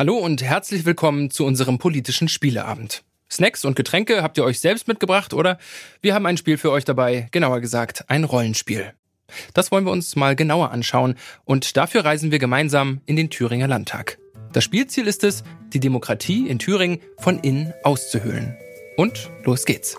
Hallo und herzlich willkommen zu unserem politischen Spieleabend. Snacks und Getränke habt ihr euch selbst mitgebracht oder wir haben ein Spiel für euch dabei, genauer gesagt ein Rollenspiel. Das wollen wir uns mal genauer anschauen und dafür reisen wir gemeinsam in den Thüringer Landtag. Das Spielziel ist es, die Demokratie in Thüringen von innen auszuhöhlen. Und los geht's.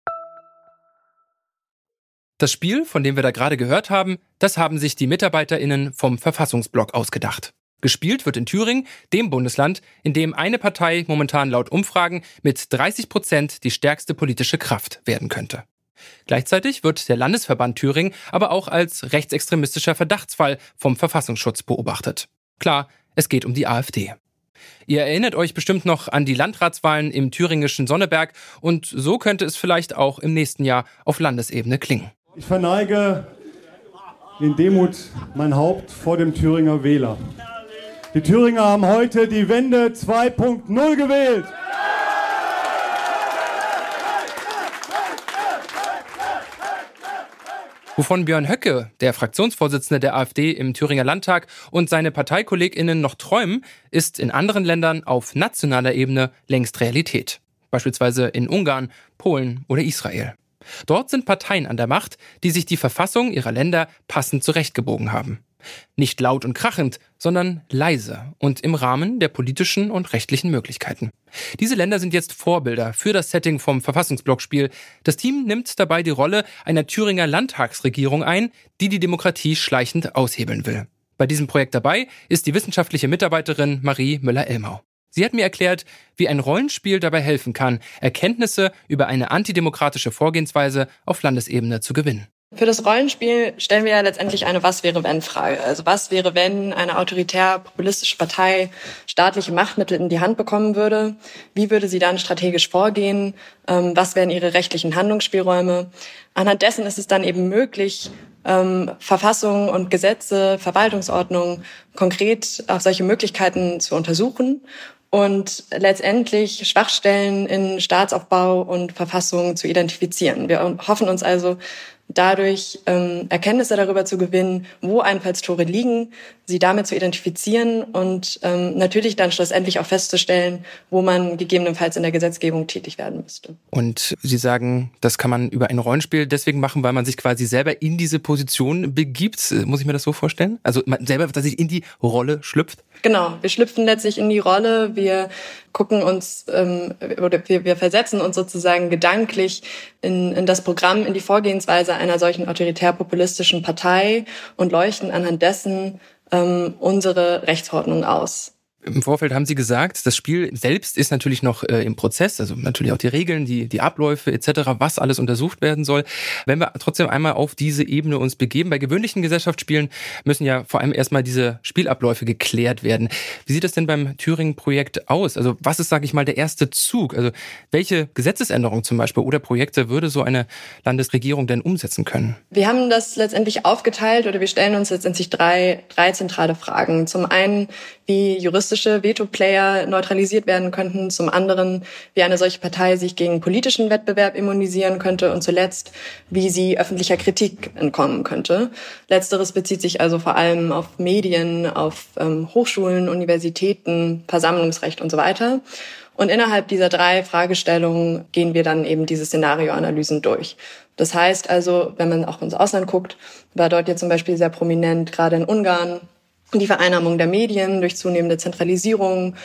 Das Spiel, von dem wir da gerade gehört haben, das haben sich die MitarbeiterInnen vom Verfassungsblock ausgedacht. Gespielt wird in Thüringen, dem Bundesland, in dem eine Partei momentan laut Umfragen mit 30 Prozent die stärkste politische Kraft werden könnte. Gleichzeitig wird der Landesverband Thüringen aber auch als rechtsextremistischer Verdachtsfall vom Verfassungsschutz beobachtet. Klar, es geht um die AfD. Ihr erinnert euch bestimmt noch an die Landratswahlen im thüringischen Sonneberg und so könnte es vielleicht auch im nächsten Jahr auf Landesebene klingen. Ich verneige in Demut mein Haupt vor dem Thüringer Wähler. Die Thüringer haben heute die Wende 2.0 gewählt. Wovon Björn Höcke, der Fraktionsvorsitzende der AfD im Thüringer Landtag und seine ParteikollegInnen noch träumen, ist in anderen Ländern auf nationaler Ebene längst Realität. Beispielsweise in Ungarn, Polen oder Israel. Dort sind Parteien an der Macht, die sich die Verfassung ihrer Länder passend zurechtgebogen haben. Nicht laut und krachend, sondern leise und im Rahmen der politischen und rechtlichen Möglichkeiten. Diese Länder sind jetzt Vorbilder für das Setting vom Verfassungsblockspiel. Das Team nimmt dabei die Rolle einer Thüringer Landtagsregierung ein, die die Demokratie schleichend aushebeln will. Bei diesem Projekt dabei ist die wissenschaftliche Mitarbeiterin Marie Müller-Elmau. Sie hat mir erklärt, wie ein Rollenspiel dabei helfen kann, Erkenntnisse über eine antidemokratische Vorgehensweise auf Landesebene zu gewinnen. Für das Rollenspiel stellen wir ja letztendlich eine Was wäre wenn Frage. Also was wäre, wenn eine autoritär populistische Partei staatliche Machtmittel in die Hand bekommen würde? Wie würde sie dann strategisch vorgehen? Ähm, was wären ihre rechtlichen Handlungsspielräume? Anhand dessen ist es dann eben möglich, ähm, Verfassungen und Gesetze, Verwaltungsordnungen konkret auf solche Möglichkeiten zu untersuchen und letztendlich Schwachstellen in Staatsaufbau und Verfassung zu identifizieren. Wir hoffen uns also dadurch ähm, Erkenntnisse darüber zu gewinnen, wo Einfallstore liegen, sie damit zu identifizieren und ähm, natürlich dann schlussendlich auch festzustellen, wo man gegebenenfalls in der Gesetzgebung tätig werden müsste. Und Sie sagen, das kann man über ein Rollenspiel deswegen machen, weil man sich quasi selber in diese Position begibt. Muss ich mir das so vorstellen? Also man selber, dass sich in die Rolle schlüpft? Genau, wir schlüpfen letztlich in die Rolle, wir gucken uns ähm, oder wir, wir versetzen uns sozusagen gedanklich in, in das Programm, in die Vorgehensweise einer solchen autoritär-populistischen Partei und leuchten anhand dessen ähm, unsere Rechtsordnung aus. Im Vorfeld haben Sie gesagt, das Spiel selbst ist natürlich noch äh, im Prozess, also natürlich auch die Regeln, die, die Abläufe etc., was alles untersucht werden soll. Wenn wir trotzdem einmal auf diese Ebene uns begeben, bei gewöhnlichen Gesellschaftsspielen müssen ja vor allem erstmal diese Spielabläufe geklärt werden. Wie sieht das denn beim Thüringen-Projekt aus? Also was ist, sage ich mal, der erste Zug? Also welche Gesetzesänderungen zum Beispiel oder Projekte würde so eine Landesregierung denn umsetzen können? Wir haben das letztendlich aufgeteilt oder wir stellen uns letztendlich drei, drei zentrale Fragen. Zum einen, wie juristische Veto-Player neutralisiert werden könnten, zum anderen, wie eine solche Partei sich gegen politischen Wettbewerb immunisieren könnte und zuletzt, wie sie öffentlicher Kritik entkommen könnte. Letzteres bezieht sich also vor allem auf Medien, auf ähm, Hochschulen, Universitäten, Versammlungsrecht und so weiter. Und innerhalb dieser drei Fragestellungen gehen wir dann eben diese Szenarioanalysen durch. Das heißt also, wenn man auch ins Ausland guckt, war dort jetzt zum Beispiel sehr prominent, gerade in Ungarn, die Vereinnahmung der Medien durch zunehmende Zentralisierung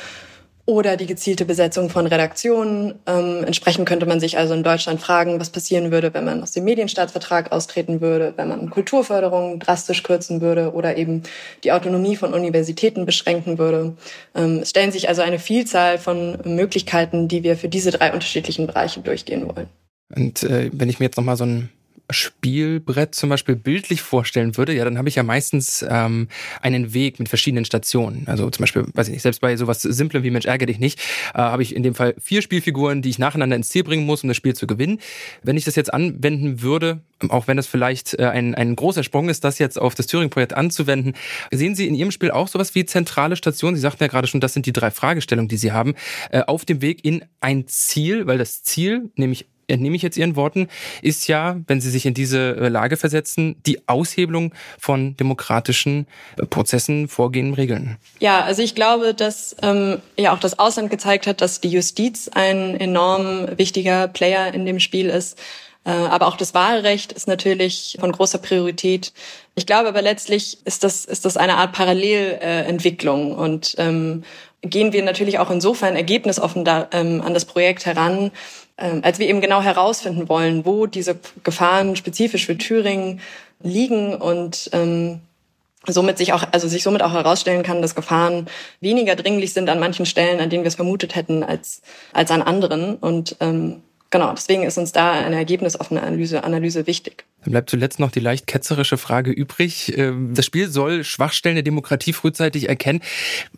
oder die gezielte Besetzung von Redaktionen. Ähm, entsprechend könnte man sich also in Deutschland fragen, was passieren würde, wenn man aus dem Medienstaatsvertrag austreten würde, wenn man Kulturförderung drastisch kürzen würde oder eben die Autonomie von Universitäten beschränken würde. Ähm, es stellen sich also eine Vielzahl von Möglichkeiten, die wir für diese drei unterschiedlichen Bereiche durchgehen wollen. Und äh, wenn ich mir jetzt nochmal so ein Spielbrett zum Beispiel bildlich vorstellen würde, ja, dann habe ich ja meistens ähm, einen Weg mit verschiedenen Stationen. Also zum Beispiel, weiß ich nicht, selbst bei sowas Simplem wie Mensch ärgere dich nicht, äh, habe ich in dem Fall vier Spielfiguren, die ich nacheinander ins Ziel bringen muss, um das Spiel zu gewinnen. Wenn ich das jetzt anwenden würde, auch wenn das vielleicht äh, ein, ein großer Sprung ist, das jetzt auf das Turing-Projekt anzuwenden, sehen Sie in Ihrem Spiel auch sowas wie zentrale Stationen? Sie sagten ja gerade schon, das sind die drei Fragestellungen, die Sie haben, äh, auf dem Weg in ein Ziel, weil das Ziel, nämlich entnehme ich jetzt Ihren Worten, ist ja, wenn Sie sich in diese äh, Lage versetzen, die Aushebelung von demokratischen äh, Prozessen, Vorgehen, Regeln. Ja, also ich glaube, dass ähm, ja auch das Ausland gezeigt hat, dass die Justiz ein enorm wichtiger Player in dem Spiel ist. Äh, aber auch das Wahlrecht ist natürlich von großer Priorität. Ich glaube aber letztlich ist das, ist das eine Art Parallelentwicklung und ähm, gehen wir natürlich auch insofern ergebnisoffen da, ähm, an das Projekt heran, ähm, als wir eben genau herausfinden wollen, wo diese Gefahren spezifisch für Thüringen liegen und ähm, somit sich auch, also sich somit auch herausstellen kann, dass Gefahren weniger dringlich sind an manchen Stellen, an denen wir es vermutet hätten, als, als an anderen. Und ähm, genau, deswegen ist uns da eine ergebnisoffene Analyse, Analyse wichtig. Dann bleibt zuletzt noch die leicht ketzerische Frage übrig. Ähm, das Spiel soll Schwachstellen der Demokratie frühzeitig erkennen.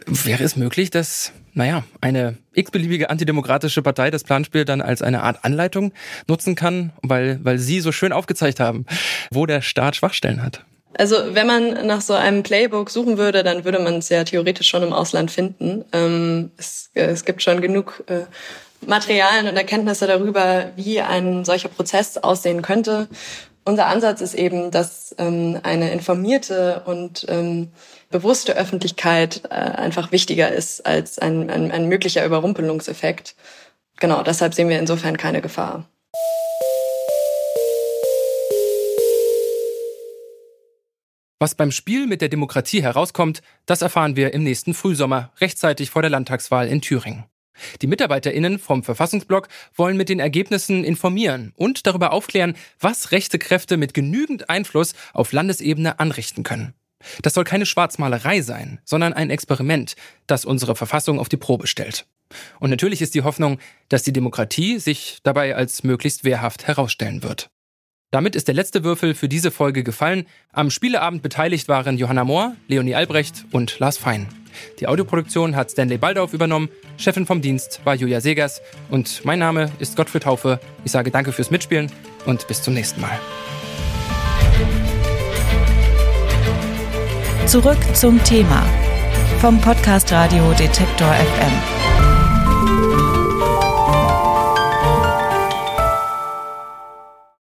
Wäre es möglich, dass, naja, eine x-beliebige antidemokratische Partei das Planspiel dann als eine Art Anleitung nutzen kann, weil, weil Sie so schön aufgezeigt haben, wo der Staat Schwachstellen hat? Also wenn man nach so einem Playbook suchen würde, dann würde man es ja theoretisch schon im Ausland finden. Ähm, es, es gibt schon genug äh, Materialien und Erkenntnisse darüber, wie ein solcher Prozess aussehen könnte. Unser Ansatz ist eben, dass ähm, eine informierte und ähm, bewusste Öffentlichkeit äh, einfach wichtiger ist als ein, ein, ein möglicher Überrumpelungseffekt. Genau, deshalb sehen wir insofern keine Gefahr. Was beim Spiel mit der Demokratie herauskommt, das erfahren wir im nächsten Frühsommer, rechtzeitig vor der Landtagswahl in Thüringen. Die MitarbeiterInnen vom Verfassungsblock wollen mit den Ergebnissen informieren und darüber aufklären, was rechte Kräfte mit genügend Einfluss auf Landesebene anrichten können. Das soll keine Schwarzmalerei sein, sondern ein Experiment, das unsere Verfassung auf die Probe stellt. Und natürlich ist die Hoffnung, dass die Demokratie sich dabei als möglichst wehrhaft herausstellen wird. Damit ist der letzte Würfel für diese Folge gefallen. Am Spieleabend beteiligt waren Johanna Mohr, Leonie Albrecht und Lars Fein. Die Audioproduktion hat Stanley Baldauf übernommen, Chefin vom Dienst war Julia Segers und mein Name ist Gottfried Haufe. Ich sage danke fürs Mitspielen und bis zum nächsten Mal. Zurück zum Thema vom Podcast Radio Detektor FM.